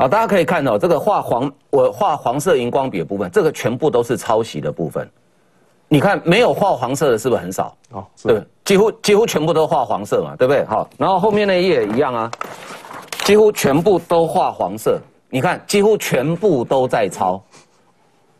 好，大家可以看到这个画黄，我画黄色荧光笔的部分，这个全部都是抄袭的部分。你看，没有画黄色的，是不是很少？哦，对，几乎几乎全部都画黄色嘛，对不对？好，然后后面那页一样啊，几乎全部都画黄色。你看，几乎全部都在抄，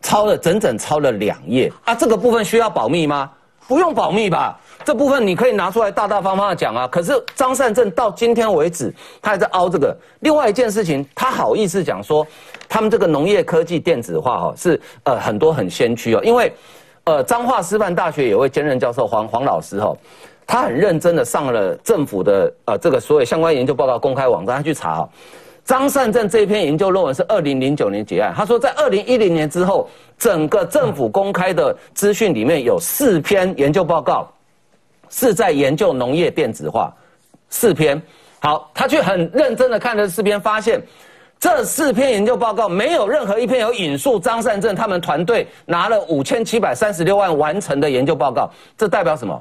抄了整整抄了两页啊！这个部分需要保密吗？不用保密吧？这部分你可以拿出来大大方方的讲啊。可是张善政到今天为止，他还在凹这个。另外一件事情，他好意思讲说，他们这个农业科技电子化哈是呃很多很先驱哦，因为。呃，彰化师范大学有位兼任教授黄黄老师哈，他很认真的上了政府的呃这个所有相关研究报告公开网站，他去查，张善政这篇研究论文是二零零九年结案，他说在二零一零年之后，整个政府公开的资讯里面有四篇研究报告是在研究农业电子化，四篇，好，他去很认真的看了四篇，发现。这四篇研究报告没有任何一篇有引述张善政他们团队拿了五千七百三十六万完成的研究报告，这代表什么？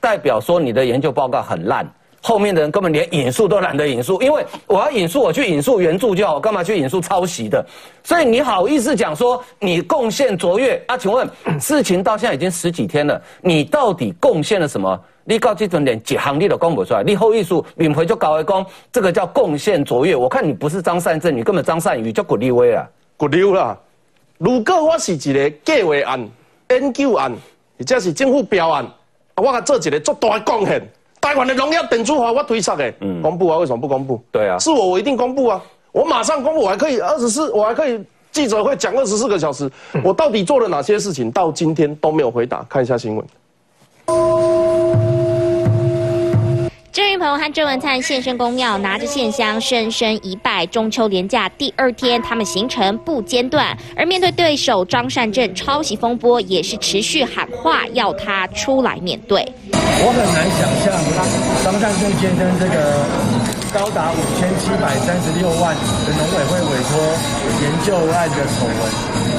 代表说你的研究报告很烂，后面的人根本连引述都懒得引述，因为我要引述我去引述原著就好，干嘛去引述抄袭的？所以你好意思讲说你贡献卓越啊？请问事情到现在已经十几天了，你到底贡献了什么？你到这种连几行你都讲不出来，你后艺术领回就搞一讲，这个叫贡献卓越。我看你不是张善政，你根本张善宇叫古立威啊，古溜啦。如果我是一个计划案、研究案，或者是政府标案，我甲做一个足大的贡献，台湾的农业电子化我推出的，公布啊？为什么不公布？对啊，是我我一定公布啊！我马上公布，我还可以二十四，我还可以记者会讲二十四个小时，我到底做了哪些事情？到今天都没有回答，看一下新闻。朋友和郑文灿现身公庙，拿着线香深深一拜。中秋连假第二天，他们行程不间断。而面对对手张善政抄袭风波，也是持续喊话，要他出来面对。我很难想象张善政先生这个高达五千七百三十六万的农委会委托研究案的丑闻，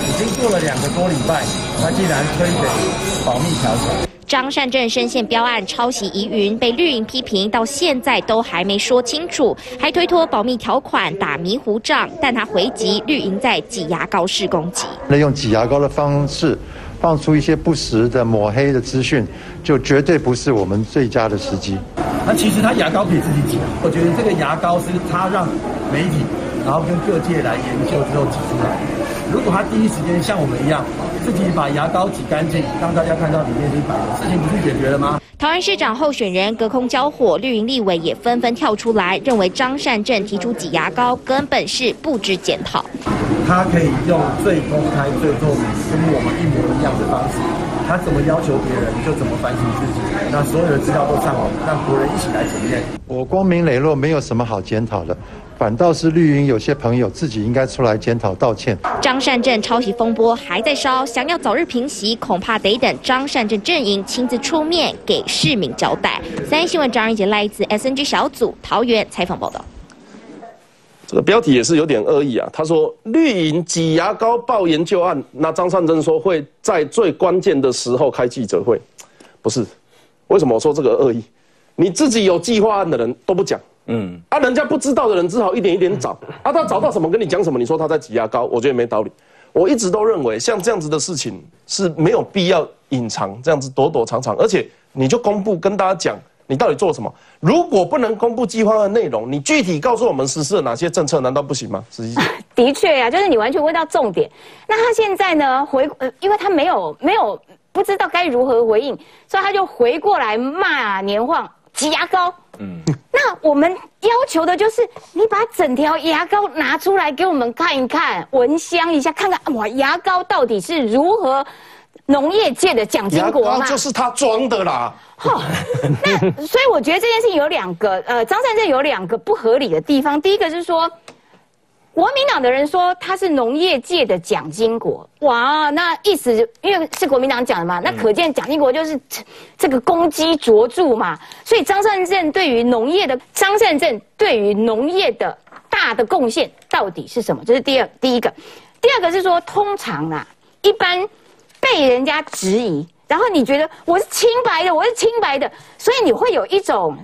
已经过了两个多礼拜，他竟然推给保密条款。张善政深陷标案抄袭疑云，被绿营批评，到现在都还没说清楚，还推脱保密条款打迷糊仗。但他回击绿营在挤牙膏式攻击，那用挤牙膏的方式放出一些不实的抹黑的资讯，就绝对不是我们最佳的时机。那其实他牙膏可以自己挤，我觉得这个牙膏是他让媒体，然后跟各界来研究之后挤出来。如果他第一时间像我们一样。自己把牙膏挤干净，让大家看到里面是白的，事情不是解决了吗？桃园市长候选人隔空交火，绿营立委也纷纷跳出来，认为张善政提出挤牙膏根本是不知检讨。他可以用最公开、最透明、跟我们一模一样的方式，他怎么要求别人就怎么反省自己，那所有的资料都上网，让国人一起来检验。我光明磊落，没有什么好检讨的。反倒是绿营有些朋友自己应该出来检讨道歉。张善政抄袭风波还在烧，想要早日平息，恐怕得等张善政阵营亲自出面给市民交代。三新闻张仁杰来自 SNG 小组桃园采访报道。这个标题也是有点恶意啊，他说绿营挤牙膏爆研究案，那张善政说会在最关键的时候开记者会，不是？为什么我说这个恶意？你自己有计划案的人都不讲。嗯，啊，人家不知道的人只好一点一点找，啊，他找到什么跟你讲什么，你说他在挤牙膏，我觉得没道理。我一直都认为像这样子的事情是没有必要隐藏，这样子躲躲藏藏，而且你就公布跟大家讲你到底做什么。如果不能公布计划的内容，你具体告诉我们实施了哪些政策，难道不行吗？实际，的确呀，就是你完全问到重点。那他现在呢回，呃，因为他没有没有不知道该如何回应，所以他就回过来骂年晃挤牙膏。嗯，那我们要求的就是你把整条牙膏拿出来给我们看一看，闻香一下，看看哇，牙膏到底是如何农业界的奖金国嘛？就是他装的啦。哈，那所以我觉得这件事情有两个，呃，张善政有两个不合理的地方。第一个是说。国民党的人说他是农业界的蒋经国，哇，那意思因为是国民党讲的嘛，那可见蒋经国就是这个攻击卓著嘛。所以张善政对于农业的张善政对于农业的大的贡献到底是什么？这是第二第一个，第二个是说通常啊，一般被人家质疑，然后你觉得我是清白的，我是清白的，所以你会有一种。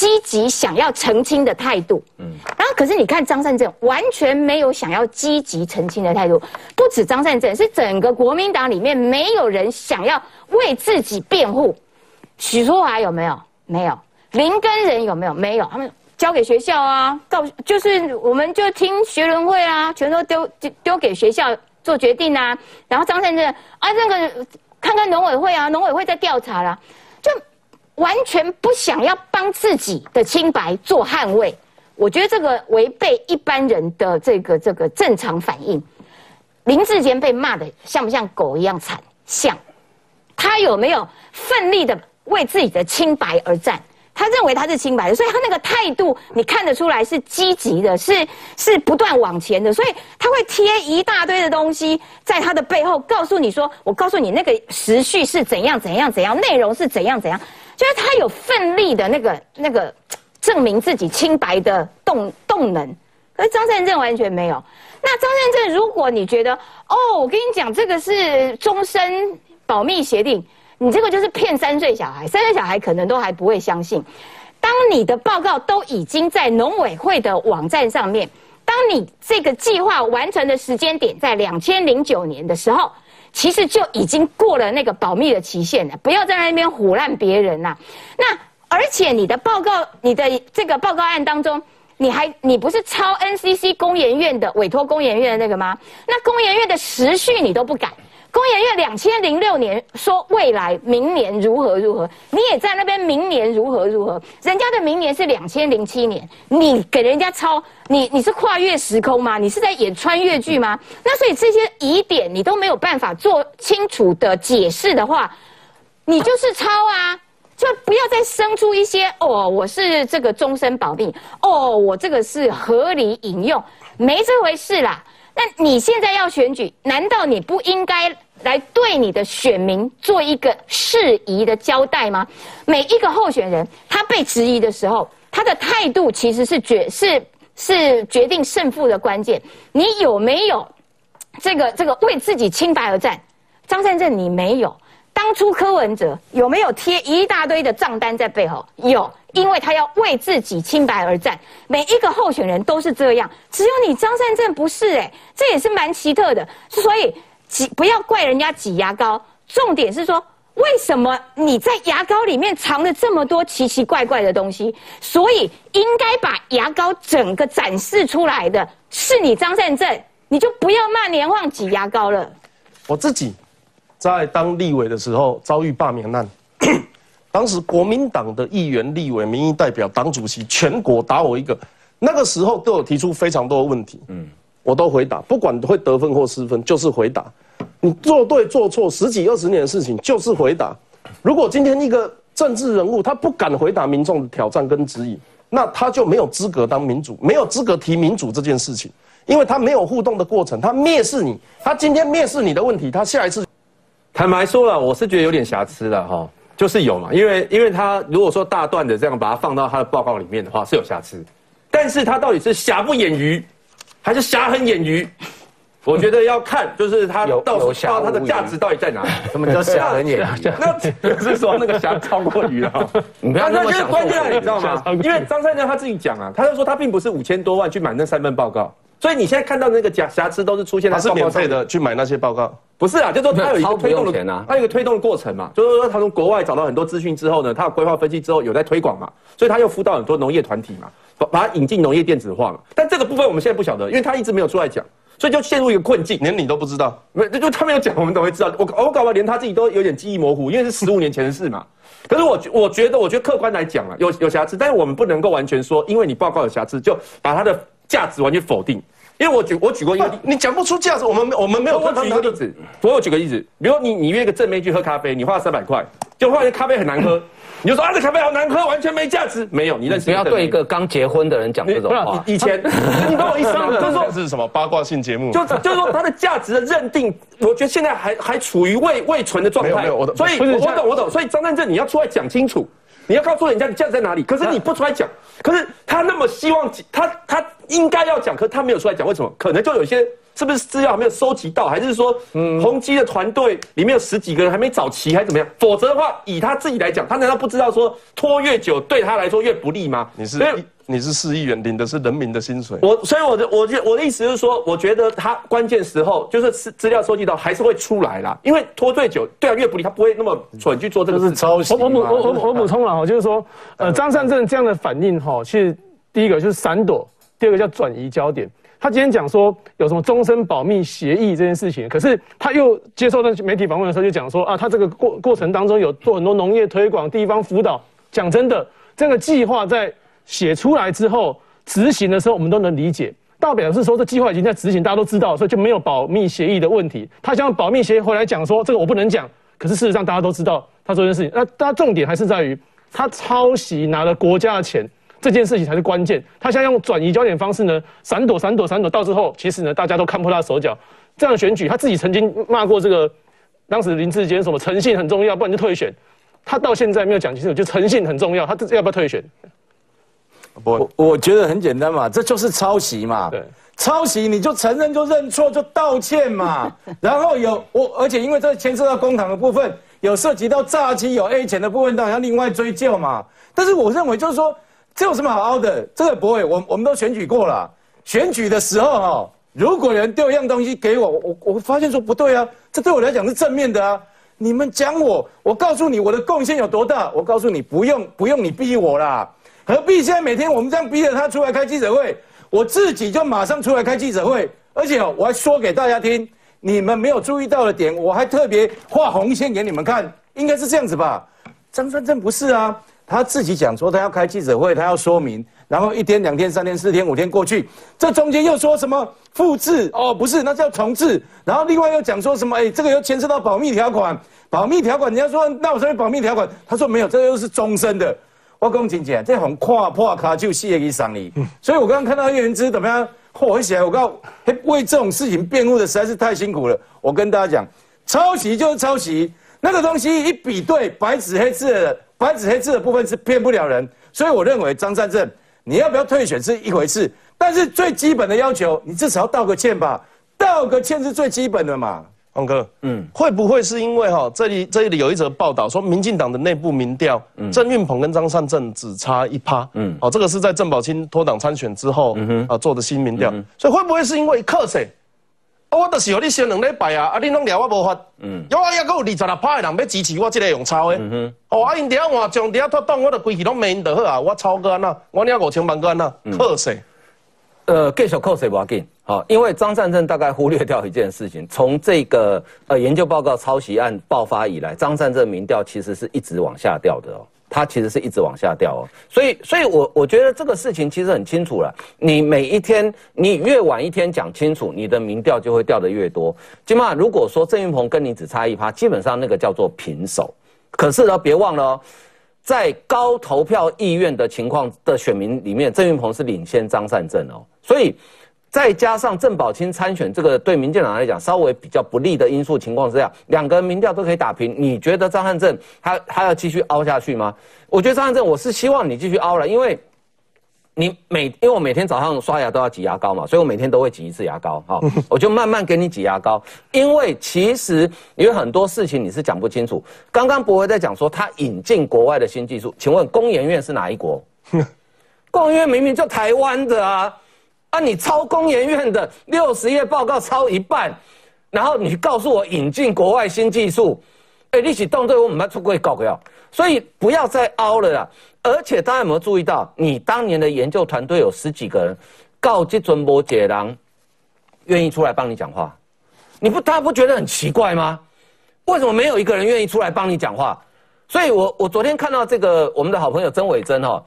积极想要澄清的态度。嗯，然后可是你看张善政完全没有想要积极澄清的态度，不止张善政，是整个国民党里面没有人想要为自己辩护。许淑华有没有？没有。林根人有没有？没有。他们交给学校啊，告就是我们就听学伦会啊，全都丢丢丢给学校做决定啊。然后张善政啊，那个看看农委会啊，农委会在调查啦，就。完全不想要帮自己的清白做捍卫，我觉得这个违背一般人的这个这个正常反应。林志坚被骂的像不像狗一样惨？像。他有没有奋力的为自己的清白而战？他认为他是清白的，所以他那个态度你看得出来是积极的，是是不断往前的。所以他会贴一大堆的东西在他的背后，告诉你说：“我告诉你那个时序是怎样怎样怎样，内容是怎样怎样。”就是他有奋力的那个那个证明自己清白的动动能，可是张善政完全没有。那张善政，如果你觉得哦，我跟你讲，这个是终身保密协定，你这个就是骗三岁小孩，三岁小孩可能都还不会相信。当你的报告都已经在农委会的网站上面，当你这个计划完成的时间点在两千零九年的时候。其实就已经过了那个保密的期限了，不要在那边唬烂别人呐。那而且你的报告，你的这个报告案当中，你还你不是抄 NCC 工研院的委托工研院的那个吗？那工研院的时序你都不改。工研院两千零六年说未来明年如何如何，你也在那边明年如何如何，人家的明年是两千零七年，你给人家抄，你你是跨越时空吗？你是在演穿越剧吗？那所以这些疑点你都没有办法做清楚的解释的话，你就是抄啊，就不要再生出一些哦，我是这个终身保密，哦，我这个是合理引用，没这回事啦。那你现在要选举，难道你不应该来对你的选民做一个适宜的交代吗？每一个候选人他被质疑的时候，他的态度其实是决是是决定胜负的关键。你有没有这个这个为自己清白而战？张善政你没有。当初柯文哲有没有贴一大堆的账单在背后？有。因为他要为自己清白而战，每一个候选人都是这样，只有你张善政不是哎，这也是蛮奇特的。所以挤不要怪人家挤牙膏，重点是说为什么你在牙膏里面藏了这么多奇奇怪怪的东西？所以应该把牙膏整个展示出来的是你张善政，你就不要骂年晃挤牙膏了。我自己在当立委的时候遭遇罢免案。当时国民党的议员、立委、民意代表、党主席，全国打我一个。那个时候对我提出非常多的问题，嗯，我都回答，不管会得分或失分，就是回答。你做对做错，十几二十年的事情就是回答。如果今天一个政治人物他不敢回答民众的挑战跟质疑，那他就没有资格当民主，没有资格提民主这件事情，因为他没有互动的过程，他蔑视你，他今天蔑视你的问题，他下一次，坦白说了，我是觉得有点瑕疵了哈。就是有嘛，因为因为他如果说大段的这样把它放到他的报告里面的话是有瑕疵，但是他到底是瑕不掩瑜，还是瑕很掩瑜？我觉得要看就是他到时候它的价值到底在哪？什么叫瑕很掩瑜？那是说那个瑕超过鱼了。你不要那么想。关键你知道吗？因为张三江他自己讲啊，他就说他并不是五千多万去买那三份报告。所以你现在看到那个假瑕疵都是出现在他是免费的去买那些报告，不是啊，就说他有一个推动的，他有一个推动的过程嘛，就是说他从国外找到很多资讯之后呢，他有规划分析之后有在推广嘛，所以他又辅导很多农业团体嘛，把把它引进农业电子化嘛。但这个部分我们现在不晓得，因为他一直没有出来讲，所以就陷入一个困境，连你都不知道，没就他没有讲，我们怎么会知道？我我搞不好连他自己都有点记忆模糊，因为是十五年前的事嘛。可是我我觉得，我觉得客观来讲啊，有有瑕疵，但是我们不能够完全说，因为你报告有瑕疵，就把他的价值完全否定。因为我举我举过一个例，你讲不出价值，我们我们没有。我举一个例子，我举个例子，比如你你约个正妹去喝咖啡，你花了三百块，就发现咖啡很难喝，你就说啊这咖啡好难喝，完全没价值。没有，你认识？不要对一个刚结婚的人讲这种话。以前，你懂我意思吗？就是说是什么八卦性节目？就就是说它的价值的认定，我觉得现在还还处于未未存的状态。没有，我所以我懂我懂。所以张善正你要出来讲清楚。你要告诉人家你价值在哪里，可是你不出来讲，可是他那么希望他他应该要讲，可是他没有出来讲，为什么？可能就有些是不是资料还没有收集到，还是说，嗯，宏基的团队里面有十几个人还没找齐，还是怎么样？否则的话，以他自己来讲，他难道不知道说拖越久对他来说越不利吗？你是你是市议员，领的是人民的薪水。我所以我的我觉我的意思是说，我觉得他关键时候就是资资料收集到还是会出来啦，因为拖最久对啊越不利，他不会那么蠢去做这个事。抄袭。我我我我我补充了哈，就是说，呃，张善政这样的反应哈，其实第一个就是闪躲，第二个叫转移焦点。他今天讲说有什么终身保密协议这件事情，可是他又接受那媒体访问的时候就讲说啊，他这个过过程当中有做很多农业推广、地方辅导。讲真的，这个计划在写出来之后执行的时候，我们都能理解。大表是说这计划已经在执行，大家都知道，所以就没有保密协议的问题。他想保密协议回来讲说这个我不能讲，可是事实上大家都知道他做这件事情。那他重点还是在于他抄袭拿了国家的钱。这件事情才是关键。他现在用转移焦点方式呢，闪躲、闪躲、闪躲，到之后其实呢，大家都看破他的手脚。这样的选举，他自己曾经骂过这个，当时林志坚什么诚信很重要，不然就退选。他到现在没有讲清楚，就诚信很重要，他要不要退选？我我觉得很简单嘛，这就是抄袭嘛。对，抄袭你就承认就认错就道歉嘛。然后有我，而且因为这牵涉到公堂的部分，有涉及到诈欺有 A 钱的部分，当然要另外追究嘛。但是我认为就是说。这有什么好凹的？这个不会，我我们都选举过了。选举的时候哈，如果有人丢一样东西给我，我我发现说不对啊，这对我来讲是正面的啊。你们讲我，我告诉你我的贡献有多大。我告诉你，不用不用你逼我啦，何必现在每天我们这样逼着他出来开记者会？我自己就马上出来开记者会，而且我还说给大家听，你们没有注意到的点，我还特别画红线给你们看，应该是这样子吧？张三正不是啊。他自己讲说，他要开记者会，他要说明，然后一天、两天、三天、四天、五天过去，这中间又说什么复制？哦，不是，那叫重置。然后另外又讲说什么？哎，这个又牵涉到保密条款，保密条款，人家说那我这边保密条款，他说没有，这个又是终身的。我跟你讲，这很跨破卡就谢一伤你。所以我刚刚看到叶元之怎么样，火起来，我告为这种事情辩护的实在是太辛苦了。我跟大家讲，抄袭就是抄袭，那个东西一比对，白纸黑字的。白纸黑字的部分是骗不了人，所以我认为张善政你要不要退选是一回事，但是最基本的要求，你至少要道个歉吧，道个歉是最基本的嘛。王哥，嗯，会不会是因为哈这里这里有一则报道说，民进党的内部民调，郑运鹏跟张善政只差一趴，嗯，哦，这个是在郑宝清脱党参选之后，嗯哼，啊做的新民调，所以会不会是因为克谁？我就是让你先两礼拜啊，啊，你拢聊我无法，嗯，有啊，还佫有二十六趴的人要支持我即个用抄的，嗯哼，哦，啊，因底下换将底下脱党，我就规气拢免就好啊，我抄个安那，我领五千万个安那，扣谁？呃，继续扣谁不要紧，好，因为张善政大概忽略掉一件事情，从这个呃研究报告抄袭案爆发以来，张善政民调其实是一直往下掉的哦。它其实是一直往下掉哦，所以，所以我我觉得这个事情其实很清楚了。你每一天，你越晚一天讲清楚，你的民调就会掉得越多。起码如果说郑云鹏跟你只差一趴，基本上那个叫做平手。可是呢，别忘了哦，在高投票意愿的情况的选民里面，郑云鹏是领先张善政哦，所以。再加上郑宝清参选，这个对民进党来讲稍微比较不利的因素情况之下，两个民调都可以打平。你觉得张汉正他他要继续凹下去吗？我觉得张汉正，我是希望你继续凹了，因为你每因为我每天早上刷牙都要挤牙膏嘛，所以我每天都会挤一次牙膏。好，我就慢慢给你挤牙膏，因为其实有很多事情你是讲不清楚。刚刚博威在讲说他引进国外的新技术，请问工研院是哪一国？工研院明明就台湾的啊。啊！你抄工研院的六十页报告抄一半，然后你告诉我引进国外新技术，哎，你起动作我们要出国搞个所以不要再凹了啦。而且大家有没有注意到，你当年的研究团队有十几个人，告这尊波解囊，愿意出来帮你讲话，你不大家不觉得很奇怪吗？为什么没有一个人愿意出来帮你讲话？所以我我昨天看到这个我们的好朋友曾伟珍哈。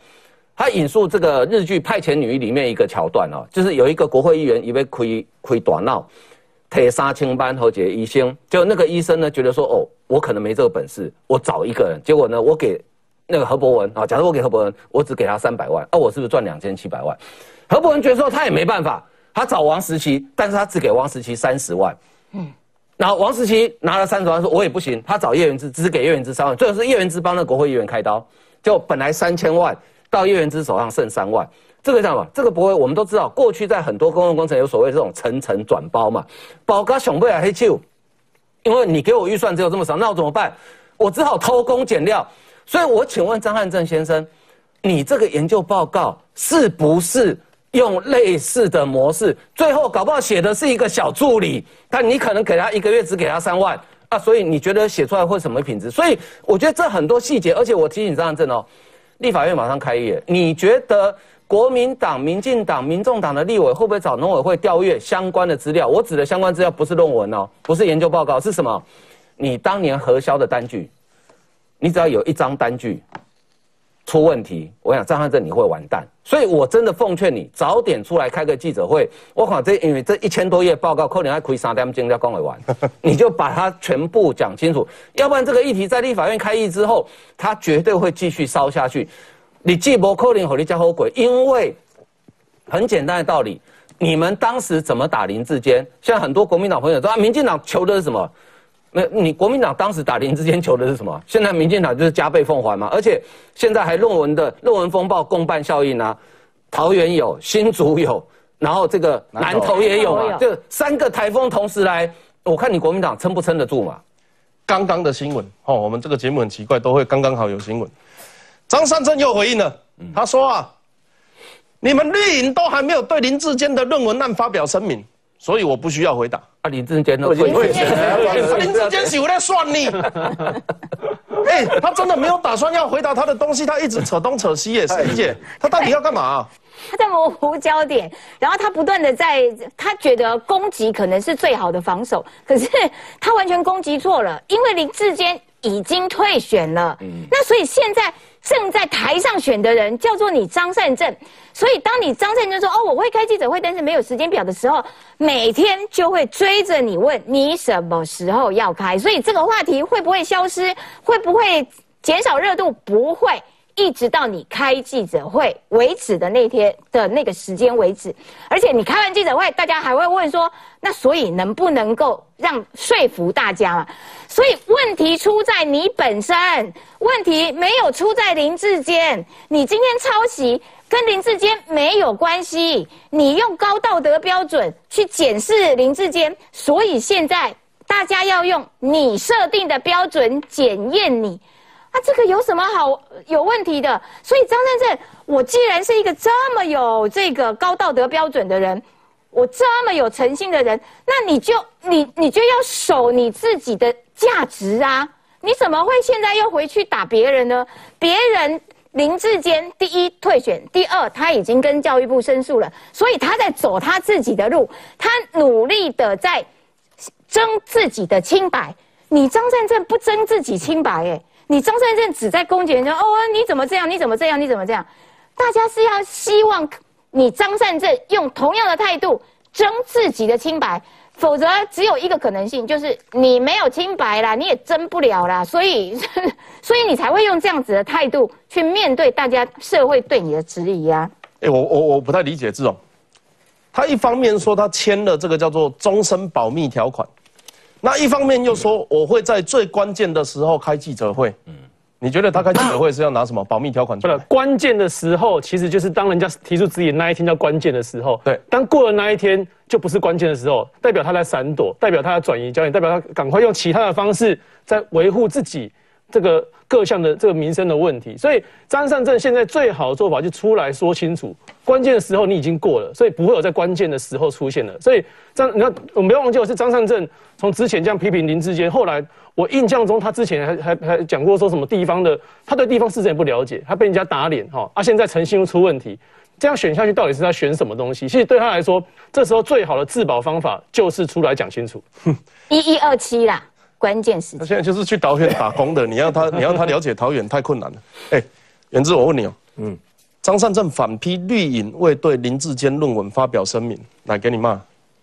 他引述这个日剧《派遣女》里面一个桥段哦，就是有一个国会议员以为亏亏短闹，铁杀青班和解医生，就那个医生呢觉得说哦，我可能没这个本事，我找一个人，结果呢，我给那个何博文啊，假如我给何博文，我只给他三百万，那我是不是赚两千七百万？何博文觉得说他也没办法，他找王石奇，但是他只给王石奇三十万，嗯，然后王石奇拿了三十万说，我也不行，他找叶元之只给叶元之三万，最后是叶元之帮那国会议员开刀，就本来三千万。到叶元之手上剩三万，这个叫什么？这个不会，我们都知道，过去在很多公共工程有所谓这种层层转包嘛，包个熊背啊黑球，因为你给我预算只有这么少，那我怎么办？我只好偷工减料。所以我请问张汉正先生，你这个研究报告是不是用类似的模式？最后搞不好写的是一个小助理，但你可能给他一个月只给他三万啊，所以你觉得写出来会什么品质？所以我觉得这很多细节，而且我提醒张汉正哦，立法院马上开业，你觉得国民党、民进党、民众党的立委会不会找农委会调阅相关的资料？我指的相关资料不是论文哦，不是研究报告，是什么？你当年核销的单据。你只要有一张单据出问题，我想张汉正你会完蛋。所以我真的奉劝你早点出来开个记者会。我靠，这因为这一千多页报告，可能还亏三点钟要讲完，你就把它全部讲清楚。要不然这个议题在立法院开议之后，它绝对会继续烧下去。你既不可能和你家后鬼，因为很简单的道理，你们当时怎么打林志坚？像很多国民党朋友说啊，民进党求的是什么？那你国民党当时打林志坚求的是什么？现在民进党就是加倍奉还嘛，而且现在还论文的论文风暴共办效应啊，桃园有，新竹有，然后这个南投也有嘛，就三个台风同时来，我看你国民党撑不撑得住嘛？刚刚的新闻哦，我们这个节目很奇怪，都会刚刚好有新闻。张善政又回应了，他说啊，你们绿营都还没有对林志坚的论文案发表声明。所以我不需要回答。啊，林志坚呢？林志坚是有在算你。哎，他真的没有打算要回答他的东西，他一直扯东扯西耶。石理姐，他到底要干嘛？他在模糊焦点，然后他不断的在，他觉得攻击可能是最好的防守，可是他完全攻击错了，因为林志坚已经退选了。嗯，那所以现在。正在台上选的人叫做你张善政，所以当你张善政说哦我会开记者会，但是没有时间表的时候，每天就会追着你问你什么时候要开，所以这个话题会不会消失？会不会减少热度？不会。一直到你开记者会为止的那天的那个时间为止，而且你开完记者会，大家还会问说，那所以能不能够让说服大家嘛？所以问题出在你本身，问题没有出在林志坚。你今天抄袭跟林志坚没有关系，你用高道德标准去检视林志坚，所以现在大家要用你设定的标准检验你。啊，这个有什么好有问题的？所以张善政，我既然是一个这么有这个高道德标准的人，我这么有诚信的人，那你就你你就要守你自己的价值啊！你怎么会现在又回去打别人呢？别人林志坚第一退选，第二他已经跟教育部申诉了，所以他在走他自己的路，他努力的在争自己的清白。你张善政不争自己清白，哎。你张善政只在攻击人家哦，你怎么这样？你怎么这样？你怎么这样？大家是要希望你张善政用同样的态度争自己的清白，否则只有一个可能性，就是你没有清白啦，你也争不了啦。所以，所以你才会用这样子的态度去面对大家社会对你的质疑啊。哎，我我我不太理解这种，他一方面说他签了这个叫做终身保密条款。那一方面又说我会在最关键的时候开记者会，嗯，你觉得他开记者会是要拿什么保密条款？不是关键的时候，其实就是当人家提出质疑那一天叫关键的时候。对，当过了那一天就不是关键的时候，代表他在闪躲，代表他在转移焦点，代表他赶快用其他的方式在维护自己这个。各项的这个民生的问题，所以张善政现在最好的做法就出来说清楚，关键的时候你已经过了，所以不会有在关键的时候出现了。所以张，你看，我们不要忘记，我是张善政从之前这样批评林志坚，后来我印象中他之前还还还讲过说什么地方的，他对地方市政也不了解，他被人家打脸哈，啊，现在诚信又出问题，这样选下去到底是他选什么东西？其实对他来说，这时候最好的自保方法就是出来讲清楚，一一二七啦。关键时他现在就是去桃园打工的，你要他，你要他了解桃园太困难了。哎，元志，我问你哦，嗯，张善政反批绿营未对林志坚论文发表声明，来给你骂，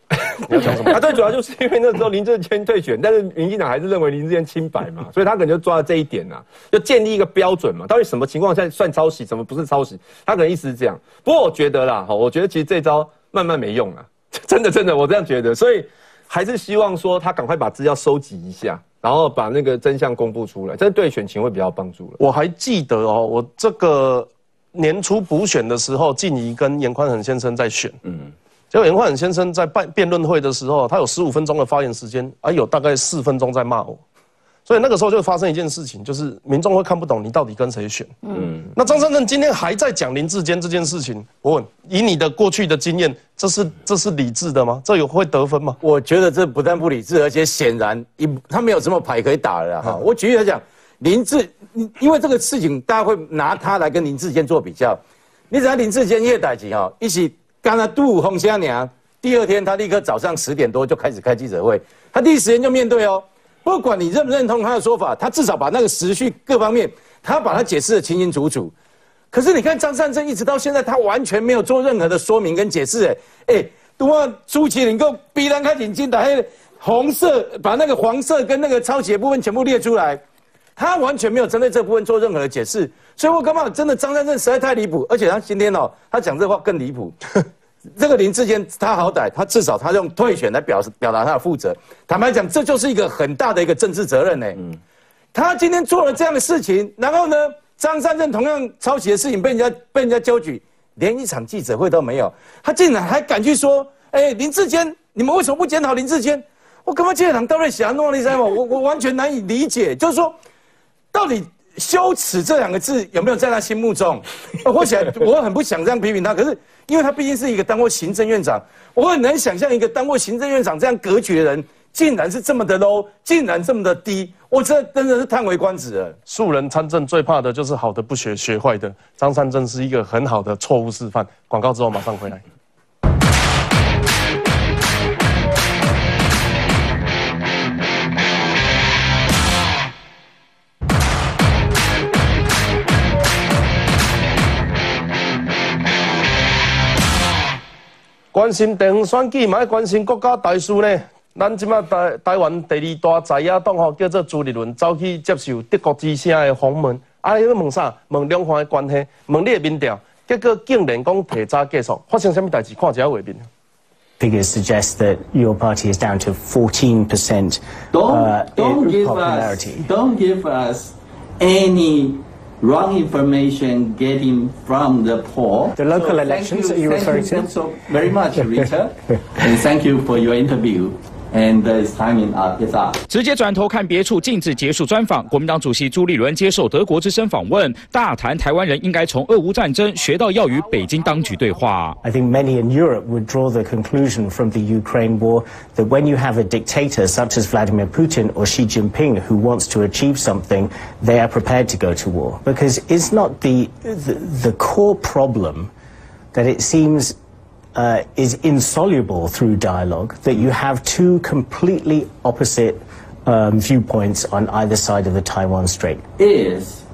你要讲什么？他最主要就是因为那时候林志坚退选，但是民进党还是认为林志坚清白嘛，所以他可能就抓了这一点呐，就建立一个标准嘛，到底什么情况下算抄袭，什么不是抄袭？他可能意思是这样。不过我觉得啦，哈，我觉得其实这招慢慢没用了，真的真的，我这样觉得，所以。还是希望说他赶快把资料收集一下，然后把那个真相公布出来，这对选情会比较帮助了。我还记得哦，我这个年初补选的时候，静怡跟严宽恒先生在选，嗯，结果严宽恒先生在办辩论会的时候，他有十五分钟的发言时间，啊，有大概四分钟在骂我。所以那个时候就发生一件事情，就是民众会看不懂你到底跟谁选。嗯，那张善政今天还在讲林志坚这件事情，我问，以你的过去的经验，这是这是理智的吗？这有会得分吗？我觉得这不但不理智，而且显然一他没有什么牌可以打了哈。我举例来讲，林志，因为这个事情大家会拿他来跟林志坚做比较，你只要林志坚叶代吉哦一起刚他杜洪香娘，第二天他立刻早上十点多就开始开记者会，他第一时间就面对哦。不管你认不认同他的说法，他至少把那个时序各方面，他把它解释的清清楚楚。可是你看张善政一直到现在，他完全没有做任何的说明跟解释。哎哎，都话朱启林够逼人开眼睛，打黑红色，把那个黄色跟那个抄袭的部分全部列出来，他完全没有针对这部分做任何的解释。所以我感觉真的张三正实在太离谱，而且他今天哦，他讲这话更离谱。这个林志坚，他好歹他至少他用退选来表示表达他的负责。坦白讲，这就是一个很大的一个政治责任呢。嗯，他今天做了这样的事情，然后呢，张三正同样抄袭的事情被人家被人家揪举，连一场记者会都没有，他竟然还敢去说：“哎，林志坚，你们为什么不检讨林志坚？”我干嘛这场都在想弄你知道吗？我我完全难以理解，就是说，到底羞耻这两个字有没有在他心目中？我想我很不想这样批评他，可是。因为他毕竟是一个当过行政院长，我很难想象一个当过行政院长这样格局的人，竟然是这么的 low，竟然这么的低，我这真的是叹为观止了。素人参政最怕的就是好的不学，学坏的。张三正是一个很好的错误示范。广告之后马上回来。关心地方选举，嘛要关心国家大事呢。咱即马台台湾第二大在野党吼，叫做朱立伦，走去接受德国之声的访问。啊，伊要问啥？问两岸的关系，问你的民调。结果竟然讲提早结束，发生什么代志？看一下画面。Figures suggest that your party is down to 14% uh, in popularity. Don't give us any. Wrong information getting from the poll. The local so elections, you, are you referring to? so very much, Richard. and thank you for your interview And it's timing up, it's up. 直接转头看别处，禁止结束专访。国民党主席朱立伦接受德国之声访问，大谈台湾人应该从俄乌战争学到要与北京当局对话。I think many in Europe would draw the conclusion from the Ukraine war that when you have a dictator such as Vladimir Putin or Xi Jinping who wants to achieve something, they are prepared to go to war. Because it's not the, the, the core problem that it seems uh, is insoluble through dialogue, that you have two completely opposite um, viewpoints on either side of the Taiwan Strait. Is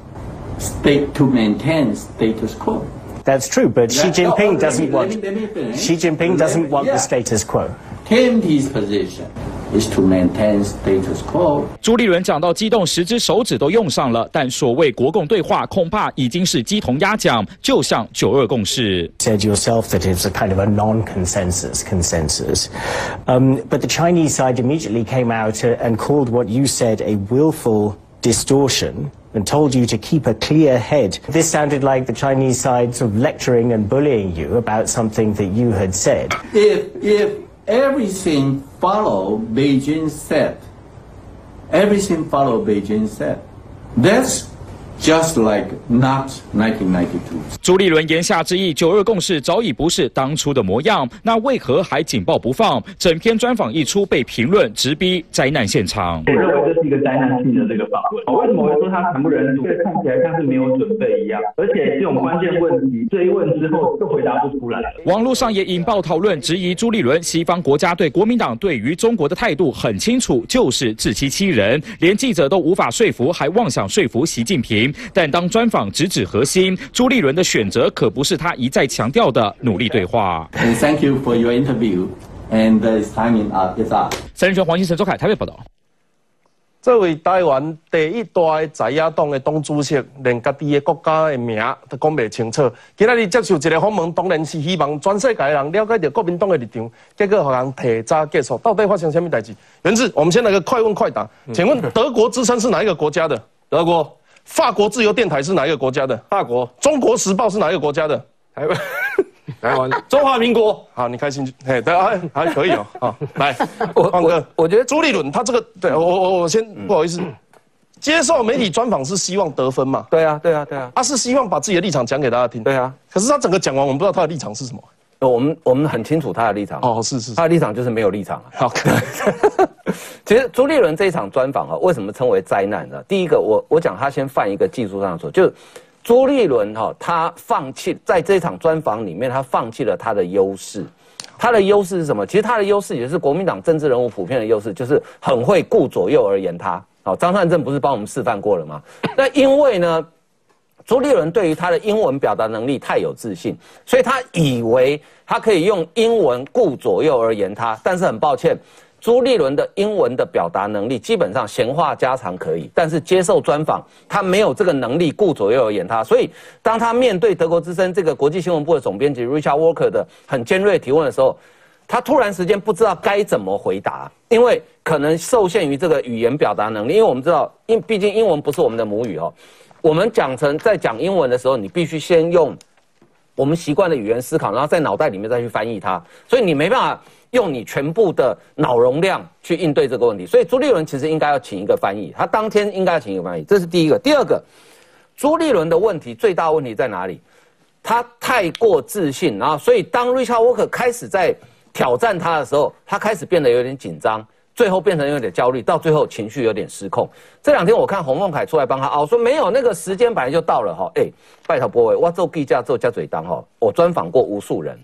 state to maintain status quo. That's true, but Xi Jinping no, doesn't me, want. Let me, let me Xi Jinping doesn't want yeah. the status quo. KMT's position is to maintain status quo。朱立伦讲到激动，十只手指都用上了。但所谓国共对话，恐怕已经是鸡同鸭讲，就像九二共识。Said yourself that it's a kind of a non-consensus consensus, um, but the Chinese side immediately came out and called what you said a willful distortion and told you to keep a clear head. This sounded like the Chinese side sort of lecturing and bullying you about something that you had said. If if everything follow Beijing said. Everything follow Beijing said. That's just like not 1992. 朱立伦言下之意，九二共识早已不是当初的模样，那为何还紧抱不放？整篇专访一出，被评论直逼灾难现场。我认为这是一个灾难性的这个访问。为什么会说他惨不忍睹？看起来像是没有准备一样，而且这种关键问题追问之后就回答不出来。网络上也引爆讨论，质疑朱立伦，西方国家对国民党对于中国的态度很清楚，就是自欺欺人，连记者都无法说服，还妄想说服习近平。但当专访直指核心，朱立伦的选择可不是他一再强调的努力对话。Thank you for your interview, and it's timing up. It's up. 三人权黄金城周凯台北报道。作为台湾第一大在野党的党主席，连家己的国家的名都讲不清楚。今日你接受一个访问，当然是希望全世界人了解到国民党的立场。结果让人提早结束，到底发生什么代志？原志，我们先来个快问快答。请问德国之声是哪一个国家的？德国。法国自由电台是哪一个国家的？法国。中国时报是哪一个国家的？台湾。台湾。中华民国。好，你开心？嘿，对啊，还可以哦。好，来，放哥，我觉得朱立伦他这个，对我我我先不好意思。接受媒体专访是希望得分嘛？对啊，对啊，对啊。他是希望把自己的立场讲给大家听。对啊。可是他整个讲完，我们不知道他的立场是什么。我们我们很清楚他的立场。哦，是是。他的立场就是没有立场。好。其实朱立伦这一场专访啊，为什么称为灾难呢？第一个，我我讲他先犯一个技术上的错，就是朱立伦哈，他放弃在这场专访里面，他放弃了他的优势。他的优势是什么？其实他的优势也是国民党政治人物普遍的优势，就是很会顾左右而言他。好，张善政不是帮我们示范过了吗？那因为呢，朱立伦对于他的英文表达能力太有自信，所以他以为他可以用英文顾左右而言他。但是很抱歉，朱立伦的英文的表达能力基本上闲话家常可以，但是接受专访他没有这个能力顾左右而言他。所以当他面对德国之声这个国际新闻部的总编辑 Richard Walker 的很尖锐提问的时候，他突然时间不知道该怎么回答，因为可能受限于这个语言表达能力。因为我们知道，因毕竟英文不是我们的母语哦。我们讲成在讲英文的时候，你必须先用我们习惯的语言思考，然后在脑袋里面再去翻译它。所以你没办法用你全部的脑容量去应对这个问题。所以朱立伦其实应该要请一个翻译，他当天应该要请一个翻译。这是第一个。第二个，朱立伦的问题最大问题在哪里？他太过自信，然后所以当 Richard Walker 开始在挑战他的时候，他开始变得有点紧张，最后变成有点焦虑，到最后情绪有点失控。这两天我看洪孟凯出来帮他哦，说没有那个时间本来就到了哈。哎，拜托各位，我做记者做加嘴当哈，我专访过无数人，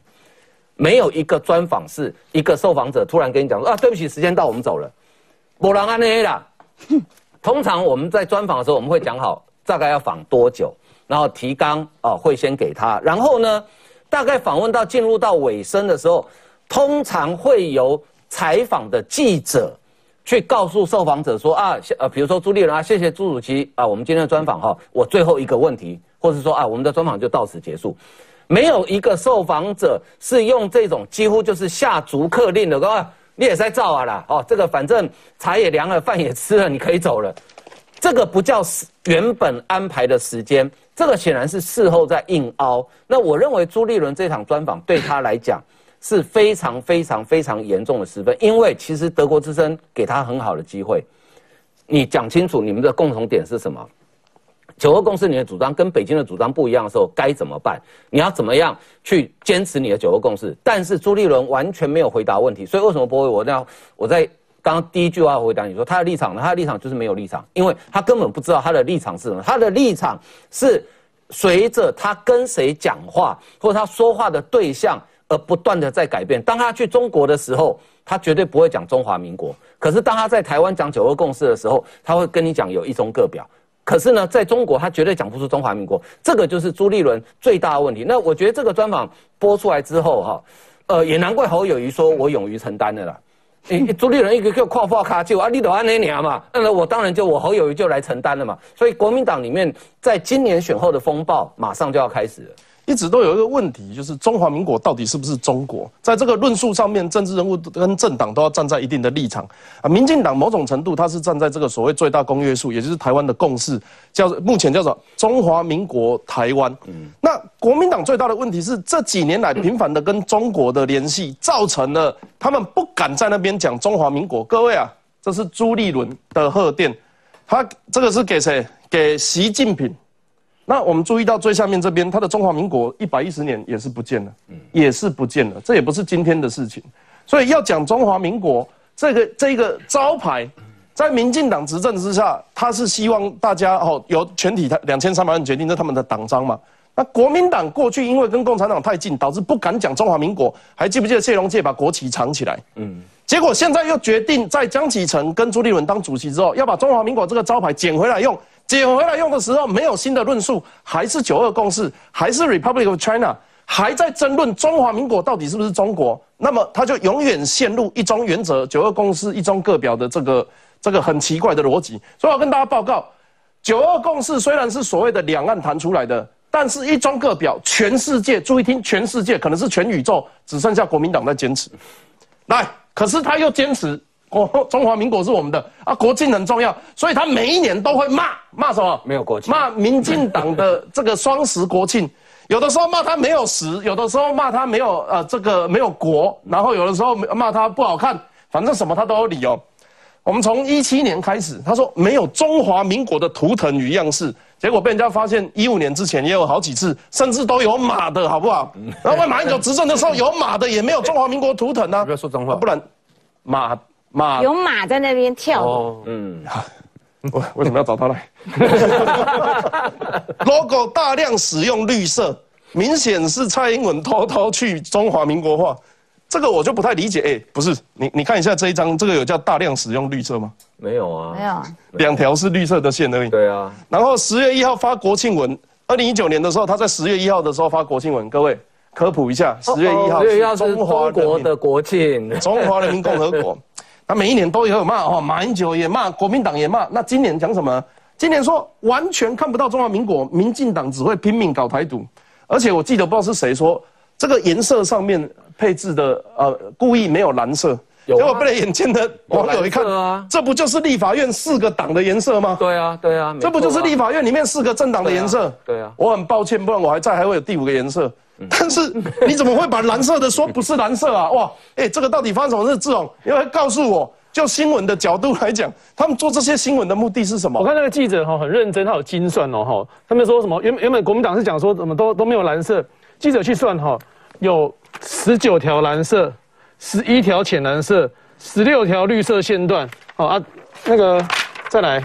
没有一个专访是一个受访者突然跟你讲说啊，对不起，时间到，我们走了。不然安内啦。通常我们在专访的时候，我们会讲好大概要访多久，然后提纲啊会先给他，然后呢，大概访问到进入到尾声的时候。通常会由采访的记者去告诉受访者说啊，呃，比如说朱立伦啊，谢谢朱主席啊，我们今天的专访哈，我最后一个问题，或者说啊，我们的专访就到此结束，没有一个受访者是用这种几乎就是下逐客令的，啊，你也在造啊啦，哦，这个反正茶也凉了，饭也吃了，你可以走了，这个不叫原本安排的时间，这个显然是事后在硬凹。那我认为朱立伦这场专访对他来讲。是非常非常非常严重的失分，因为其实德国之声给他很好的机会，你讲清楚你们的共同点是什么？九二共识你的主张跟北京的主张不一样的时候该怎么办？你要怎么样去坚持你的九二共识？但是朱立伦完全没有回答问题，所以为什么不会？我那我在刚刚第一句话回答你说他的立场呢？他的立场就是没有立场，因为他根本不知道他的立场是什么。他的立场是随着他跟谁讲话或者他说话的对象。而不断的在改变。当他去中国的时候，他绝对不会讲中华民国。可是当他在台湾讲九二共识的时候，他会跟你讲有一中各表。可是呢，在中国他绝对讲不出中华民国。这个就是朱立伦最大的问题。那我觉得这个专访播出来之后，哈，呃，也难怪侯友谊说我勇于承担的啦。朱立伦一个叫跨化卡就啊，你都安那年嘛，那我当然就我侯友谊就来承担了嘛。所以国民党里面在今年选后的风暴马上就要开始了。一直都有一个问题，就是中华民国到底是不是中国？在这个论述上面，政治人物跟政党都要站在一定的立场啊。民进党某种程度，它是站在这个所谓最大公约数，也就是台湾的共识，叫目前叫做中华民国台湾。嗯，那国民党最大的问题是这几年来频繁的跟中国的联系，造成了他们不敢在那边讲中华民国。各位啊，这是朱立伦的贺电，他这个是给谁？给习近平。那我们注意到最下面这边，它的中华民国一百一十年也是不见了，也是不见了。这也不是今天的事情，所以要讲中华民国这个这个招牌，在民进党执政之下，他是希望大家哦由全体他两千三百万决定，这他们的党章嘛。那国民党过去因为跟共产党太近，导致不敢讲中华民国。还记不记得谢龙介把国旗藏起来？嗯，结果现在又决定在江启臣跟朱立伦当主席之后，要把中华民国这个招牌捡回来用。捡回来用的时候，没有新的论述，还是九二共识，还是 Republic of China，还在争论中华民国到底是不是中国，那么他就永远陷入一中原则、九二共识、一中各表的这个这个很奇怪的逻辑。所以我跟大家报告，九二共识虽然是所谓的两岸谈出来的，但是一中各表，全世界注意听，全世界可能是全宇宙只剩下国民党在坚持。来，可是他又坚持国中华民国是我们的啊，国庆很重要，所以他每一年都会骂骂什么？没有国庆，骂民进党的这个双十国庆，有的时候骂他没有十，有的时候骂他没有呃这个没有国，然后有的时候骂他不好看，反正什么他都有理由。我们从一七年开始，他说没有中华民国的图腾与样式，结果被人家发现一五年之前也有好几次，甚至都有马的好不好？然后为马英九执政的时候有马的，也没有中华民国图腾啊。不要说脏话，不然马马有马在那边跳。哦，嗯，我为什么要找他来？logo 大量使用绿色，明显是蔡英文偷偷去中华民国化。这个我就不太理解，哎，不是你，你看一下这一张，这个有叫大量使用绿色吗？没有啊，没有，两条是绿色的线而已。对啊，然后十月一号发国庆文，二零一九年的时候，他在十月一号的时候发国庆文，各位科普一下，十月一号是中华国的国庆，中华人民共和国，他每一年都有骂哦，马英九也骂，国民党也骂，那今年讲什么？今年说完全看不到中华民国，民进党只会拼命搞台独，而且我记得不知道是谁说。这个颜色上面配置的呃，故意没有蓝色，结果被眼尖的网友一看啊，这不就是立法院四个党的颜色吗？对啊，对啊，这不就是立法院里面四个政党的颜色？对啊，我很抱歉，不然我还在，还会有第五个颜色。但是你怎么会把蓝色的说不是蓝色啊？哇，哎，这个到底发生什么事？志勇，因为告诉我，就新闻的角度来讲，他们做这些新闻的目的是什么？我看那个记者哈很认真，他有精算哦哈，他们说什么原原本国民党是讲说怎么都都没有蓝色，记者去算哈。有十九条蓝色，十一条浅蓝色，十六条绿色线段，好啊，那个再来，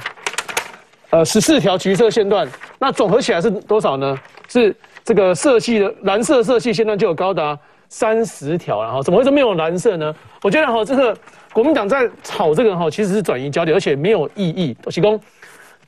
呃，十四条橘色线段，那总合起来是多少呢？是这个色系的蓝色色系现在就有高达三十条，然后怎么会说没有蓝色呢？我觉得哈，这个国民党在炒这个哈，其实是转移焦点，而且没有意义。提供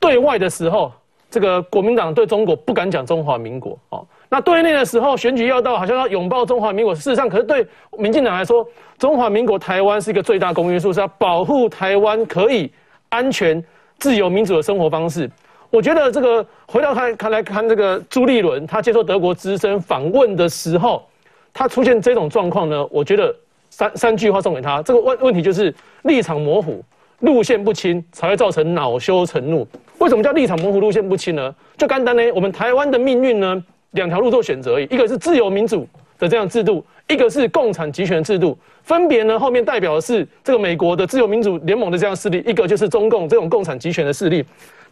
对外的时候，这个国民党对中国不敢讲中华民国，哦。那对内的时候，选举要到，好像要拥抱中华民国。事实上，可是对民进党来说，中华民国台湾是一个最大公约数，是要保护台湾可以安全、自由、民主的生活方式。我觉得这个回到看看来看这个朱立伦，他接受德国资深访问的时候，他出现这种状况呢，我觉得三三句话送给他。这个问问题就是立场模糊、路线不清，才会造成恼羞成怒。为什么叫立场模糊、路线不清呢？就简单呢，我们台湾的命运呢？两条路做选择，一个是自由民主的这样制度，一个是共产集权制度，分别呢后面代表的是这个美国的自由民主联盟的这样势力，一个就是中共这种共产集权的势力。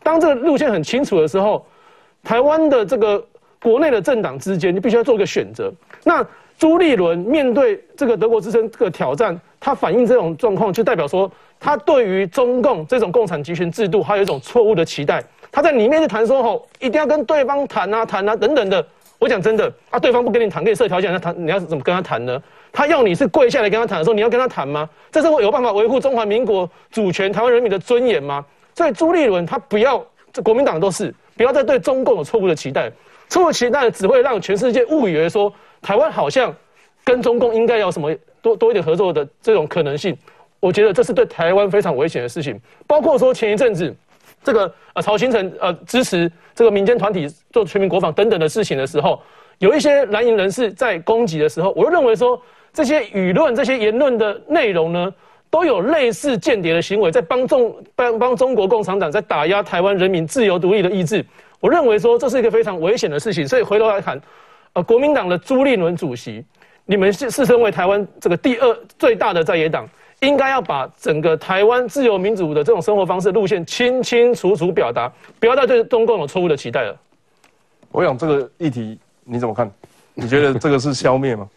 当这个路线很清楚的时候，台湾的这个国内的政党之间，你必须要做一个选择。那朱立伦面对这个德国之声这个挑战，他反映这种状况，就代表说他对于中共这种共产集权制度，还有一种错误的期待。他在里面就谈说吼，一定要跟对方谈啊谈啊等等的。我讲真的啊，对方不跟你谈，跟你设条件，那谈你要怎么跟他谈呢？他要你是跪下来跟他谈的时候，你要跟他谈吗？这是会有办法维护中华民国主权、台湾人民的尊严吗？所以朱立伦他不要，这国民党都是不要再对中共有错误的期待，错误期待只会让全世界误以为说台湾好像跟中共应该有什么多多一点合作的这种可能性。我觉得这是对台湾非常危险的事情，包括说前一阵子。这个呃，曹新成呃支持这个民间团体做全民国防等等的事情的时候，有一些蓝营人士在攻击的时候，我就认为说这些舆论、这些言论的内容呢，都有类似间谍的行为，在帮中帮帮中国共产党在打压台湾人民自由独立的意志。我认为说这是一个非常危险的事情。所以回头来看，呃，国民党的朱立伦主席，你们是是身为台湾这个第二最大的在野党。应该要把整个台湾自由民主的这种生活方式路线清清楚楚表达，不要再对中共有错误的期待了。我想这个议题你怎么看？你觉得这个是消灭吗？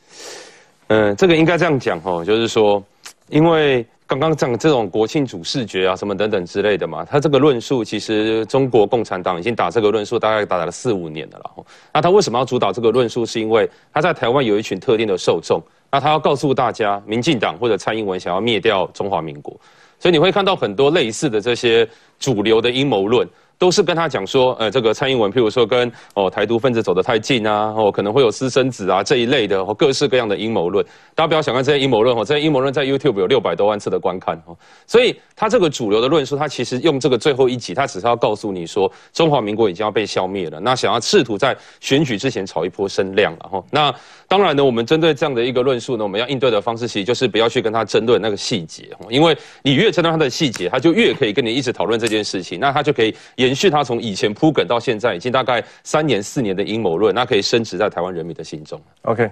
嗯，这个应该这样讲哦，就是说，因为刚刚讲这种国庆主视觉啊，什么等等之类的嘛，他这个论述其实中国共产党已经打这个论述大概打了四五年了了。那他为什么要主导这个论述？是因为他在台湾有一群特定的受众。那他要告诉大家，民进党或者蔡英文想要灭掉中华民国，所以你会看到很多类似的这些主流的阴谋论。都是跟他讲说，呃，这个蔡英文，譬如说跟哦台独分子走得太近啊，哦可能会有私生子啊这一类的，哦各式各样的阴谋论。大家不要小看这些阴谋论哦，这些阴谋论在 YouTube 有六百多万次的观看哦。所以他这个主流的论述，他其实用这个最后一集，他只是要告诉你说，中华民国已经要被消灭了。那想要试图在选举之前炒一波声量了哈。那当然呢，我们针对这样的一个论述呢，我们要应对的方式其实就是不要去跟他争论那个细节，因为你越争论他的细节，他就越可以跟你一直讨论这件事情，那他就可以延续他从以前铺梗到现在已经大概三年四年的阴谋论，那可以升值在台湾人民的心中。OK，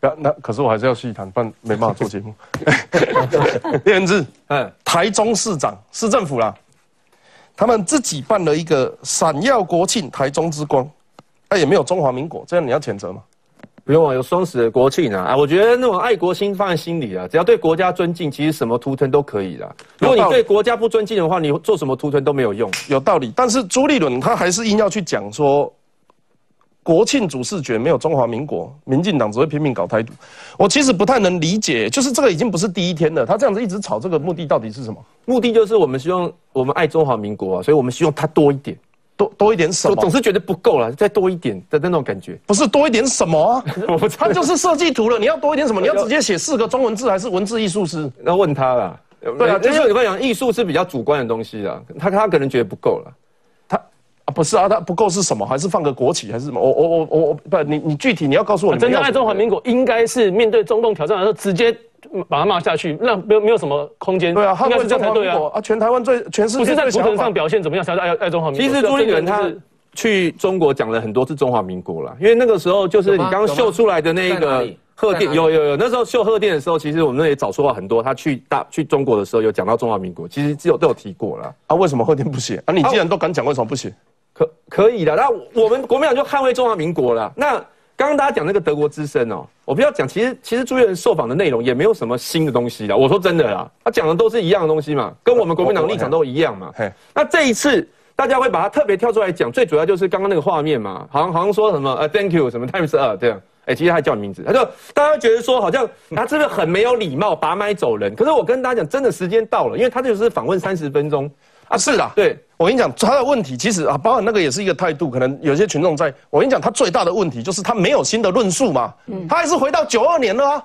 那那可是我还是要细谈，不然没办法做节目。叶文志，嗯，台中市长市政府啦，他们自己办了一个闪耀国庆台中之光，哎，也没有中华民国，这样你要谴责吗？不用啊，有双十的国庆啊！啊，我觉得那种爱国心放在心里啊，只要对国家尊敬，其实什么图腾都可以的。如果你对国家不尊敬的话，你做什么图腾都没有用。有道理，但是朱立伦他还是硬要去讲说，国庆主视觉没有中华民国，民进党只会拼命搞台独。我其实不太能理解，就是这个已经不是第一天了，他这样子一直吵，这个目的到底是什么？目的就是我们希望我们爱中华民国啊，所以我们希望他多一点。多多一点什么？总是觉得不够了，再多一点的那种感觉。不是多一点什么啊？他就是设计图了。你要多一点什么？你要直接写四个中文字，还是文字艺术师？要问他了。对啊，就是你刚讲艺术是比较主观的东西啊。他他可能觉得不够了。他啊不是啊，他不够是什么？还是放个国旗还是什么？我我我我我不，你你具体你要告诉我。真正爱中华民国应该是面对中共挑战的时候直接。把他骂下去，那没有没有什么空间。对啊，应该是这样才对啊！啊，全台湾最全世界不是在图腾上表现怎么样才是爱爱中华民国？其实朱立伦他去中国讲了很多次中华民国了，因为那个时候就是你刚刚秀出来的那个贺电，有有有，那时候秀贺电的时候，其实我们那里早说了很多。他去大去中国的时候有讲到中华民国，其实只有都有提过了。啊，为什么贺电不写？啊，你既然都敢讲，为什么不写？可可以的，那我们国民党就捍卫中华民国了。那。刚刚大家讲那个德国之声哦，我不要讲，其实其实朱立伦受访的内容也没有什么新的东西啦。我说真的啦，他讲的都是一样的东西嘛，跟我们国民党立场都一样嘛。那这一次大家会把它特别跳出来讲，最主要就是刚刚那个画面嘛，好像好像说什么呃，Thank you 什么 Times 二这样，哎，其实他叫你名字，他就大家觉得说好像他真的很没有礼貌，拔麦走人。可是我跟大家讲，真的时间到了，因为他就是访问三十分钟。啊，是的，对我跟你讲，他的问题其实啊，包括那个也是一个态度，可能有些群众在。我跟你讲，他最大的问题就是他没有新的论述嘛，他还是回到九二年了啊，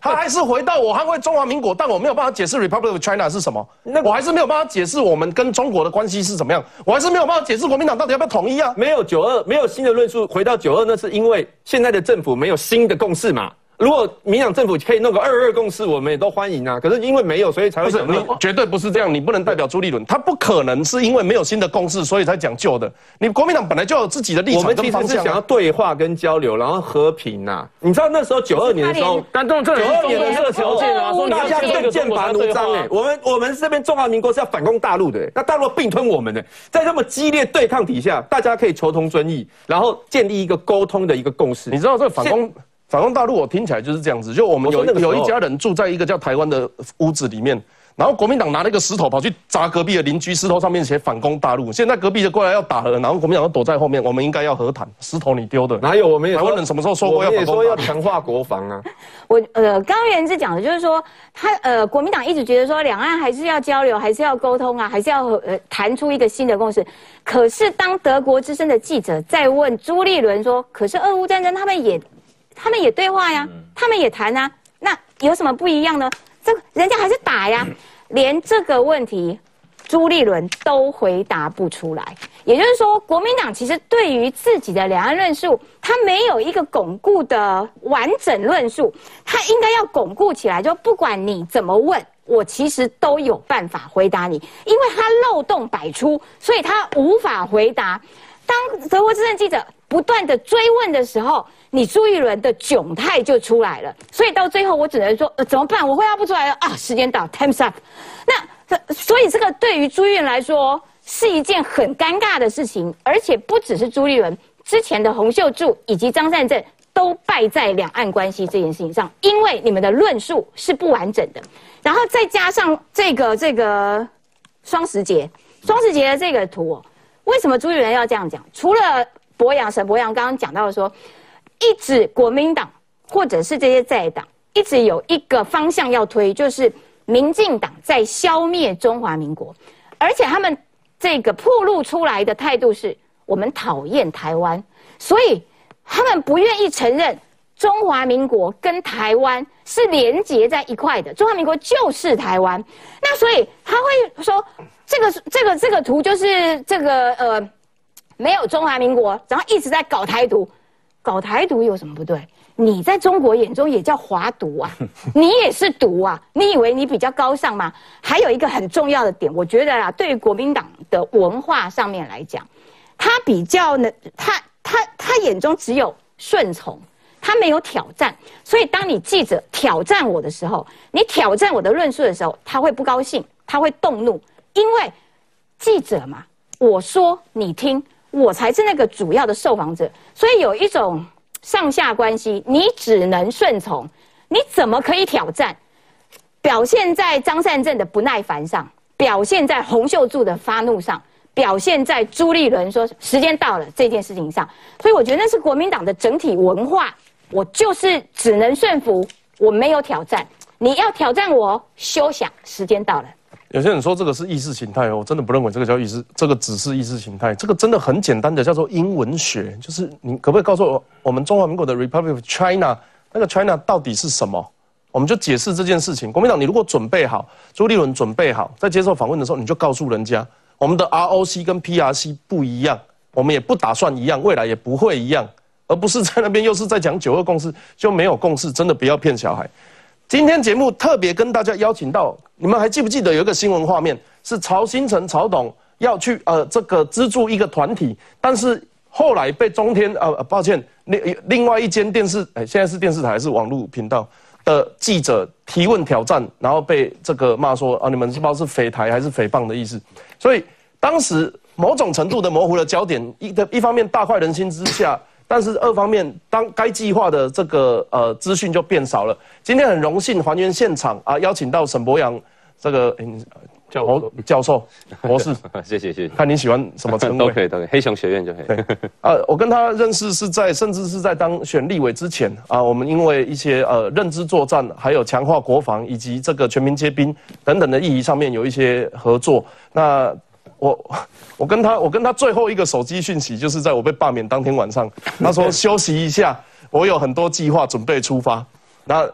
他还是回到我捍卫中华民国，但我没有办法解释 Republic of China 是什么，那我还是没有办法解释我们跟中国的关系是怎么样，我还是没有办法解释国民党到底要不要统一啊？没有九二，没有新的论述，回到九二，那是因为现在的政府没有新的共识嘛。如果民党政府可以弄个二二共识，我们也都欢迎啊。可是因为没有，所以才会。不是你绝对不是这样，你不能代表朱立伦，他不可能是因为没有新的共识，所以才讲旧的。你国民党本来就有自己的立场我们其实是想要对话跟交流，然后和平呐。你知道那时候九二年的时候，但这九二年的这个条件啊，说大家更剑拔弩张哎。我们我们这边中华民国是要反攻大陆的，那大陆并吞我们的，在这么激烈对抗底下，大家可以求同存异，然后建立一个沟通的一个共识。你知道这个反攻？反攻大陆，我听起来就是这样子。就我们有有一家人住在一个叫台湾的屋子里面，然后国民党拿了一个石头跑去砸隔壁的邻居，石头上面写反攻大陆。现在隔壁的过来要打了，然后国民党都躲在后面。我们应该要和谈，石头你丢的，哪有？我们台湾人什么时候说过要？也说要强化国防啊。我呃，刚刚袁志讲的就是说，他呃，国民党一直觉得说，两岸还是要交流，还是要沟通啊，还是要呃谈出一个新的共识。可是当德国之声的记者在问朱立伦说，可是俄乌战争他们也。他们也对话呀，他们也谈啊，那有什么不一样呢？这人家还是打呀，连这个问题，朱立伦都回答不出来。也就是说，国民党其实对于自己的两岸论述，他没有一个巩固的完整论述，他应该要巩固起来。就不管你怎么问，我其实都有办法回答你，因为他漏洞百出，所以他无法回答。当德国之声记者不断的追问的时候，你朱一伦的窘态就出来了。所以到最后，我只能说，呃，怎么办？我回答不出来了啊！时间到，time's up。那所以这个对于朱一伦来说是一件很尴尬的事情，而且不只是朱一伦，之前的洪秀柱以及张善政都败在两岸关系这件事情上，因为你们的论述是不完整的。然后再加上这个这个双十节，双十节的这个图。为什么朱立伦要这样讲？除了博洋、沈博洋刚刚讲到说，一直国民党或者是这些在党一直有一个方向要推，就是民进党在消灭中华民国，而且他们这个铺露出来的态度是我们讨厌台湾，所以他们不愿意承认中华民国跟台湾是连结在一块的，中华民国就是台湾。那所以他会说。这个这个这个图就是这个呃，没有中华民国，然后一直在搞台独，搞台独有什么不对？你在中国眼中也叫华独啊，你也是独啊，你以为你比较高尚吗？还有一个很重要的点，我觉得啊，对于国民党的文化上面来讲，他比较呢，他他他眼中只有顺从，他没有挑战。所以当你记者挑战我的时候，你挑战我的论述的时候，他会不高兴，他会动怒，因为记者嘛，我说你听，我才是那个主要的受访者，所以有一种。上下关系，你只能顺从，你怎么可以挑战？表现在张善政的不耐烦上，表现在洪秀柱的发怒上，表现在朱立伦说时间到了这件事情上。所以我觉得那是国民党的整体文化，我就是只能顺服，我没有挑战。你要挑战我，休想！时间到了。有些人说这个是意识形态，我真的不认为这个叫意识，这个只是意识形态。这个真的很简单的叫做英文学，就是你可不可以告诉我，我们中华民国的 Republic China 那个 China 到底是什么？我们就解释这件事情。国民党，你如果准备好，朱立伦准备好，在接受访问的时候，你就告诉人家，我们的 ROC 跟 PRC 不一样，我们也不打算一样，未来也不会一样，而不是在那边又是在讲九二共识，就没有共识，真的不要骗小孩。今天节目特别跟大家邀请到，你们还记不记得有一个新闻画面，是曹新成曹董要去呃这个资助一个团体，但是后来被中天呃抱歉另另外一间电视哎现在是电视台还是网络频道的记者提问挑战，然后被这个骂说啊你们不知道是匪台还是诽谤的意思，所以当时某种程度的模糊了焦点，一的一方面大快人心之下。但是二方面，当该计划的这个呃资讯就变少了。今天很荣幸还原现场啊，邀请到沈博洋这个教教授 博士，谢谢谢谢。看你喜欢什么称谓 都可以都可以，黑熊学院就可以。啊，我跟他认识是在甚至是在当选立委之前啊，我们因为一些呃认知作战，还有强化国防以及这个全民皆兵等等的意义上面有一些合作。那我我跟他我跟他最后一个手机讯息，就是在我被罢免当天晚上，他说 休息一下，我有很多计划准备出发。那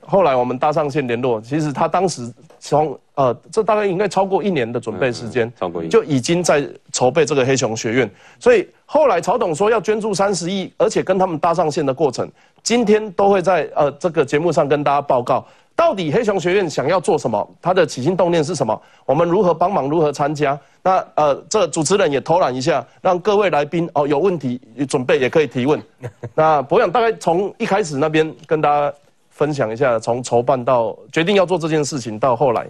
后来我们搭上线联络，其实他当时从呃，这大概应该超过一年的准备时间，超过一就已经在筹备这个黑熊学院。所以后来曹董说要捐助三十亿，而且跟他们搭上线的过程，今天都会在呃这个节目上跟大家报告。到底黑熊学院想要做什么？他的起心动念是什么？我们如何帮忙？如何参加？那呃，这主持人也偷懒一下，让各位来宾哦有问题准备也可以提问。那博远大概从一开始那边跟大家分享一下，从筹办到决定要做这件事情到后来。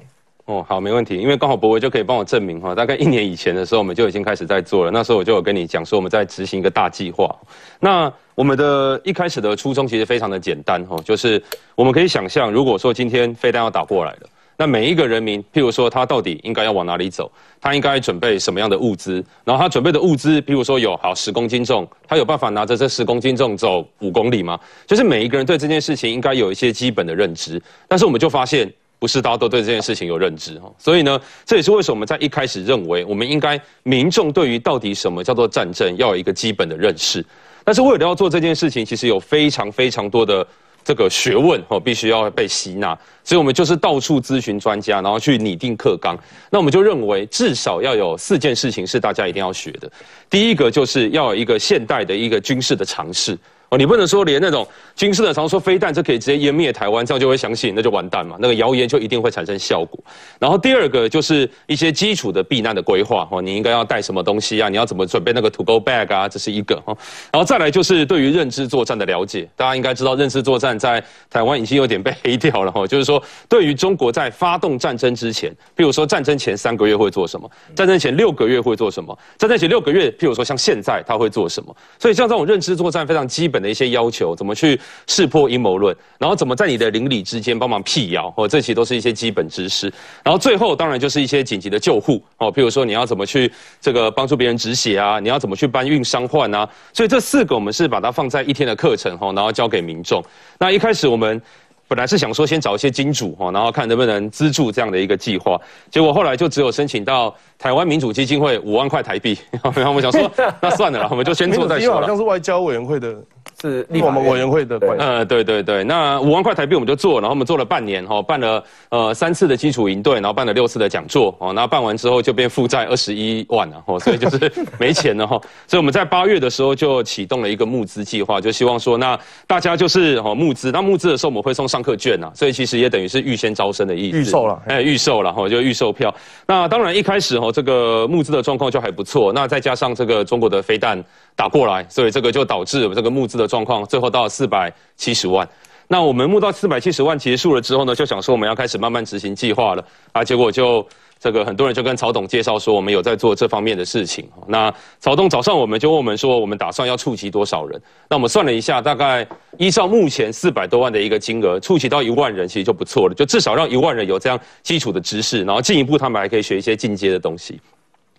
哦，好，没问题，因为刚好博维就可以帮我证明哈。大概一年以前的时候，我们就已经开始在做了。那时候我就有跟你讲说，我们在执行一个大计划。那我们的一开始的初衷其实非常的简单哈，就是我们可以想象，如果说今天飞弹要打过来了，那每一个人民，譬如说他到底应该要往哪里走，他应该准备什么样的物资，然后他准备的物资，譬如说有好十公斤重，他有办法拿着这十公斤重走五公里吗？就是每一个人对这件事情应该有一些基本的认知，但是我们就发现不是大家都对这件事情有认知哈，所以呢，这也是为什么我们在一开始认为我们应该民众对于到底什么叫做战争要有一个基本的认识。但是为了要做这件事情，其实有非常非常多的这个学问哦，必须要被吸纳。所以我们就是到处咨询专家，然后去拟定课纲。那我们就认为至少要有四件事情是大家一定要学的。第一个就是要有一个现代的一个军事的常识。哦，你不能说连那种军事的，常说飞弹就可以直接湮灭台湾，这样就会相信，那就完蛋嘛。那个谣言就一定会产生效果。然后第二个就是一些基础的避难的规划，哦，你应该要带什么东西啊？你要怎么准备那个 to go bag 啊？这是一个哈。然后再来就是对于认知作战的了解，大家应该知道认知作战在台湾已经有点被黑掉了哈。就是说，对于中国在发动战争之前，譬如说战争前三个月会做什么，战争前六个月会做什么，战争前六个月，譬如说像现在他会做什么。所以像这种认知作战非常基本。的一些要求，怎么去识破阴谋论，然后怎么在你的邻里之间帮忙辟谣，哦，这其实都是一些基本知识。然后最后当然就是一些紧急的救护，哦，譬如说你要怎么去这个帮助别人止血啊，你要怎么去搬运伤患啊。所以这四个我们是把它放在一天的课程，哈，然后交给民众。那一开始我们。本来是想说先找一些金主哈，然后看能不能资助这样的一个计划，结果后来就只有申请到台湾民主基金会五万块台币，然后我们想说 那算了啦，我们就先做再说好像是外交委员会的是我们委员会的。呃，对对对，那五万块台币我们就做，然后我们做了半年哈，办了呃三次的基础营队，然后办了六次的讲座哦，那办完之后就变负债二十一万了哦，所以就是没钱了哈，所以我们在八月的时候就启动了一个募资计划，就希望说那大家就是哦募资，那募资的时候我们会送上课券呐，所以其实也等于是预先招生的意思，预售了，哎，预售了哈，就预售票。那当然一开始哈这个募资的状况就还不错，那再加上这个中国的飞弹。打过来，所以这个就导致这个募资的状况，最后到四百七十万。那我们募到四百七十万结束了之后呢，就想说我们要开始慢慢执行计划了啊。结果就这个很多人就跟曹董介绍说，我们有在做这方面的事情。那曹董早上我们就问我们说，我们打算要触及多少人？那我们算了一下，大概依照目前四百多万的一个金额，触及到一万人其实就不错了，就至少让一万人有这样基础的知识，然后进一步他们还可以学一些进阶的东西。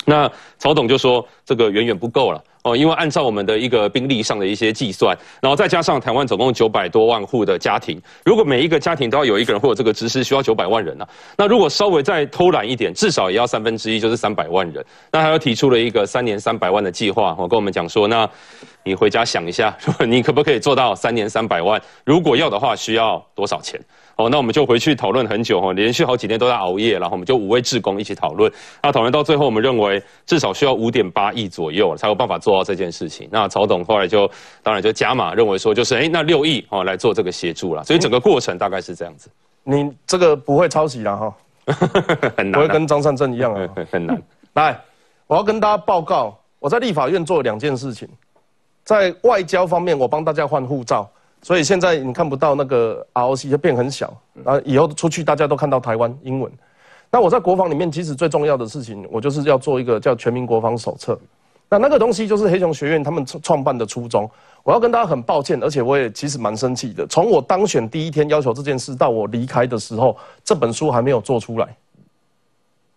那曹董就说，这个远远不够了。哦，因为按照我们的一个兵力上的一些计算，然后再加上台湾总共九百多万户的家庭，如果每一个家庭都要有一个人或者这个知识，需要九百万人呢。那如果稍微再偷懒一点，至少也要三分之一，就是三百万人。那他又提出了一个三年三百万的计划，我跟我们讲说，那你回家想一下，你可不可以做到三年三百万？如果要的话，需要多少钱？哦，那我们就回去讨论很久哈，连续好几天都在熬夜，然后我们就五位志工一起讨论。那讨论到最后，我们认为至少需要五点八亿左右才有办法做到这件事情。那曹董后来就当然就加码，认为说就是哎，那六亿哦来做这个协助了。所以整个过程大概是这样子。你这个不会抄袭了哈，很难，不会跟张善政一样啊，很难。来，我要跟大家报告，我在立法院做了两件事情，在外交方面，我帮大家换护照。所以现在你看不到那个 ROC 就变很小，啊，以后出去大家都看到台湾英文。那我在国防里面，其实最重要的事情，我就是要做一个叫全民国防手册。那那个东西就是黑熊学院他们创办的初衷。我要跟大家很抱歉，而且我也其实蛮生气的。从我当选第一天要求这件事到我离开的时候，这本书还没有做出来。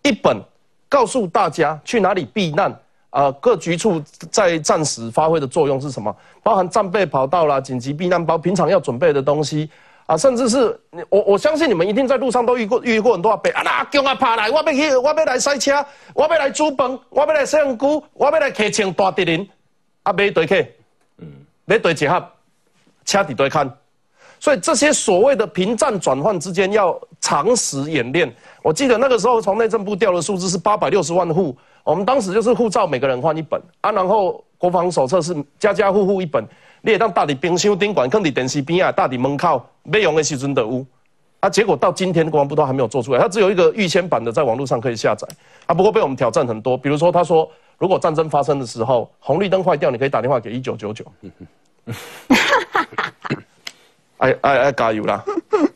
一本告诉大家去哪里避难。呃，各局处在战时发挥的作用是什么？包含战备跑道啦、紧急避难包、平常要准备的东西啊，甚至是我我相信你们一定在路上都遇过遇过很多阿伯啊，那阿公啊爬来，我要去，我要来塞车，我要来煮饭，我要来洗身躯，我要来骑穿大敌人，啊，买对客，嗯，买对结合，车底对看，所以这些所谓的平战转换之间要常识演练。我记得那个时候从内政部调的数字是八百六十万户。我们当时就是护照，每个人换一本啊，然后国防手册是家家户户一本。你也当大底冰箱顶管，放伫电视边啊，大底门口没用的时阵的屋啊。结果到今天国防部都还没有做出来，它只有一个预先版的，在网络上可以下载啊。不过被我们挑战很多，比如说他说，如果战争发生的时候，红绿灯坏掉，你可以打电话给一九九九。哎哎哎，加油啦！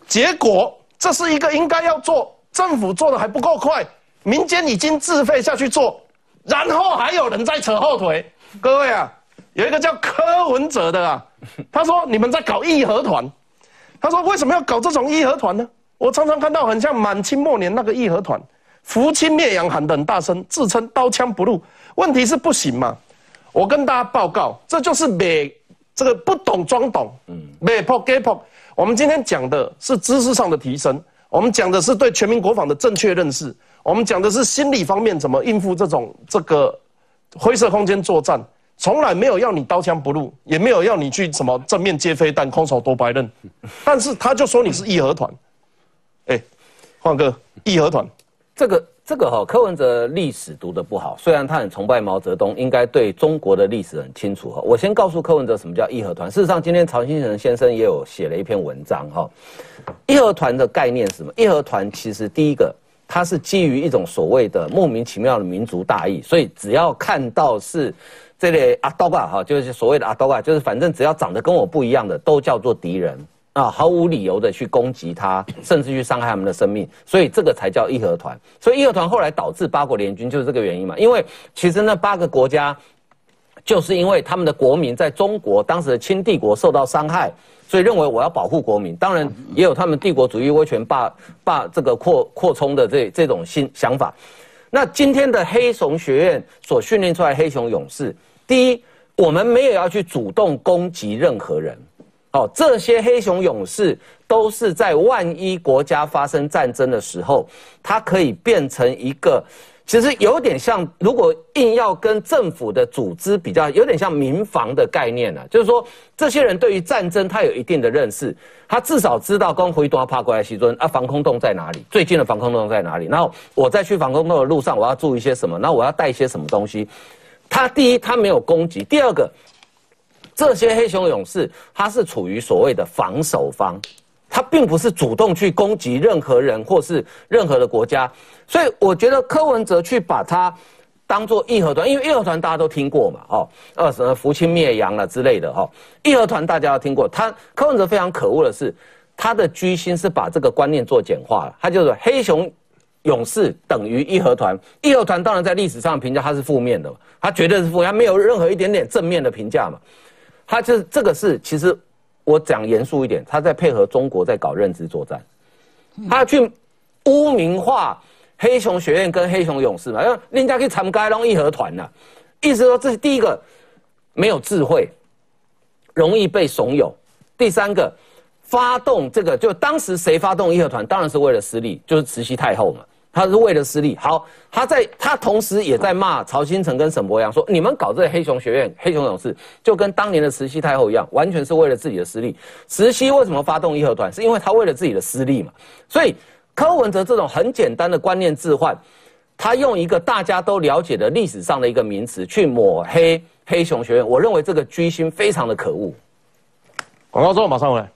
结果这是一个应该要做，政府做的还不够快。民间已经自费下去做，然后还有人在扯后腿。各位啊，有一个叫柯文哲的啊，他说你们在搞义和团。他说为什么要搞这种义和团呢？我常常看到很像满清末年那个义和团，扶清灭洋喊得很大声，自称刀枪不入。问题是不行嘛？我跟大家报告，这就是美这个不懂装懂，嗯，美破给破。我们今天讲的是知识上的提升，我们讲的是对全民国防的正确认识。我们讲的是心理方面怎么应付这种这个灰色空间作战，从来没有要你刀枪不入，也没有要你去什么正面接飞弹、空手夺白刃，但是他就说你是义和团，哎，换哥，义和团，这个这个哈，柯文哲历史读的不好，虽然他很崇拜毛泽东，应该对中国的历史很清楚哈。我先告诉柯文哲什么叫义和团。事实上，今天曹新成先生也有写了一篇文章哈，义和团的概念是什么？义和团其实第一个。它是基于一种所谓的莫名其妙的民族大义，所以只要看到是这类阿刀嘎哈，就是所谓的阿刀嘎，就是反正只要长得跟我不一样的，都叫做敌人啊，毫无理由的去攻击他，甚至去伤害他们的生命，所以这个才叫义和团。所以义和团后来导致八国联军就是这个原因嘛，因为其实那八个国家就是因为他们的国民在中国当时的清帝国受到伤害。所以认为我要保护国民，当然也有他们帝国主义威权霸霸这个扩扩充的这这种新想法。那今天的黑熊学院所训练出来黑熊勇士，第一，我们没有要去主动攻击任何人，哦，这些黑熊勇士都是在万一国家发生战争的时候，它可以变成一个其实有点像，如果硬要跟政府的组织比较，有点像民防的概念了。就是说，这些人对于战争他有一定的认识，他至少知道光回多怕过来西尊啊，防空洞在哪里？最近的防空洞在哪里？然后我在去防空洞的路上，我要注意些什么？然后我要带一些什么东西？他第一，他没有攻击；第二个，这些黑熊勇士他是处于所谓的防守方。他并不是主动去攻击任何人或是任何的国家，所以我觉得柯文哲去把他当做义和团，因为义和团大家都听过嘛，哦，呃什么扶清灭洋了之类的，哈，义和团大家要听过。他柯文哲非常可恶的是，他的居心是把这个观念做简化了，他就是黑熊勇士等于义和团，义和团当然在历史上评价他是负面的，他绝对是负面，他没有任何一点点正面的评价嘛，他就是这个是其实。我讲严肃一点，他在配合中国在搞认知作战，他去污名化黑熊学院跟黑熊勇士嘛，因为人家可以参加弄义和团呐，意思说这是第一个没有智慧，容易被怂恿；第三个发动这个，就当时谁发动义和团，当然是为了私利，就是慈禧太后嘛。他是为了私利，好，他在他同时也在骂曹新成跟沈博阳，说你们搞这个黑熊学院、黑熊勇士，就跟当年的慈禧太后一样，完全是为了自己的私利。慈禧为什么发动义和团？是因为他为了自己的私利嘛。所以柯文哲这种很简单的观念置换，他用一个大家都了解的历史上的一个名词去抹黑黑熊学院，我认为这个居心非常的可恶。广告之后马上回来。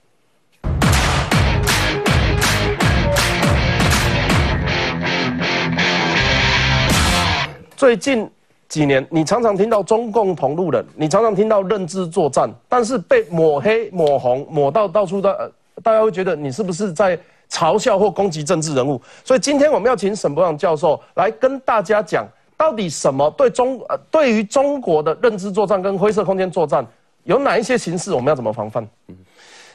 最近几年，你常常听到中共同路人，你常常听到认知作战，但是被抹黑、抹红、抹到到处的，大家会觉得你是不是在嘲笑或攻击政治人物？所以今天我们要请沈博阳教授来跟大家讲，到底什么对中呃对于中国的认知作战跟灰色空间作战有哪一些形式，我们要怎么防范？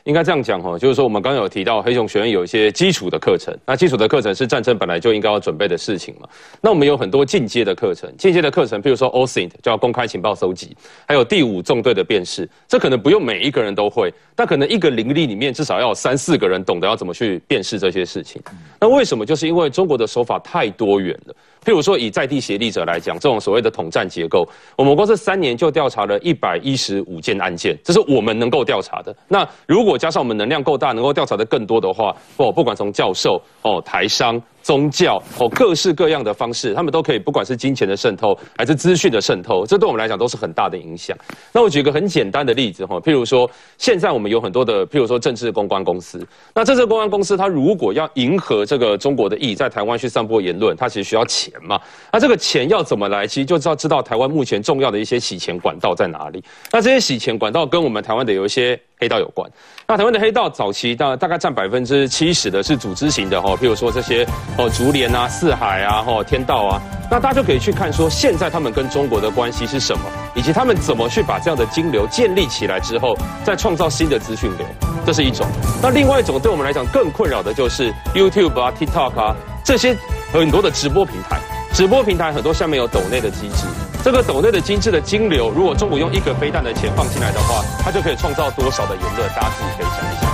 应该这样讲哈，就是说我们刚有提到黑熊学院有一些基础的课程，那基础的课程是战争本来就应该要准备的事情嘛。那我们有很多进阶的课程，进阶的课程，比如说 OSINT 叫公开情报搜集，还有第五纵队的辨识，这可能不用每一个人都会，但可能一个灵力里面至少要有三四个人懂得要怎么去辨识这些事情。那为什么？就是因为中国的手法太多元了。譬如说，以在地协力者来讲，这种所谓的统战结构，我们光是三年就调查了一百一十五件案件，这是我们能够调查的。那如果加上我们能量够大，能够调查的更多的话，哦，不管从教授哦，台商。宗教哦，各式各样的方式，他们都可以，不管是金钱的渗透，还是资讯的渗透，这对我们来讲都是很大的影响。那我举个很简单的例子哈，譬如说，现在我们有很多的，譬如说政治公关公司，那政治公关公司它如果要迎合这个中国的意，在台湾去散播言论，它其实需要钱嘛。那这个钱要怎么来？其实就知道知道台湾目前重要的一些洗钱管道在哪里。那这些洗钱管道跟我们台湾的有一些。黑道有关，那台湾的黑道早期大大概占百分之七十的是组织型的哈，譬如说这些哦竹联啊、四海啊、哦天道啊，那大家就可以去看说现在他们跟中国的关系是什么，以及他们怎么去把这样的金流建立起来之后，再创造新的资讯流，这是一种。那另外一种对我们来讲更困扰的就是 YouTube 啊、TikTok 啊这些很多的直播平台，直播平台很多下面有抖内的机制。这个斗内的机制的金流，如果中午用一个飞弹的钱放进来的话，它就可以创造多少的言论？大家自己可以想一想。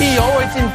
意犹未尽。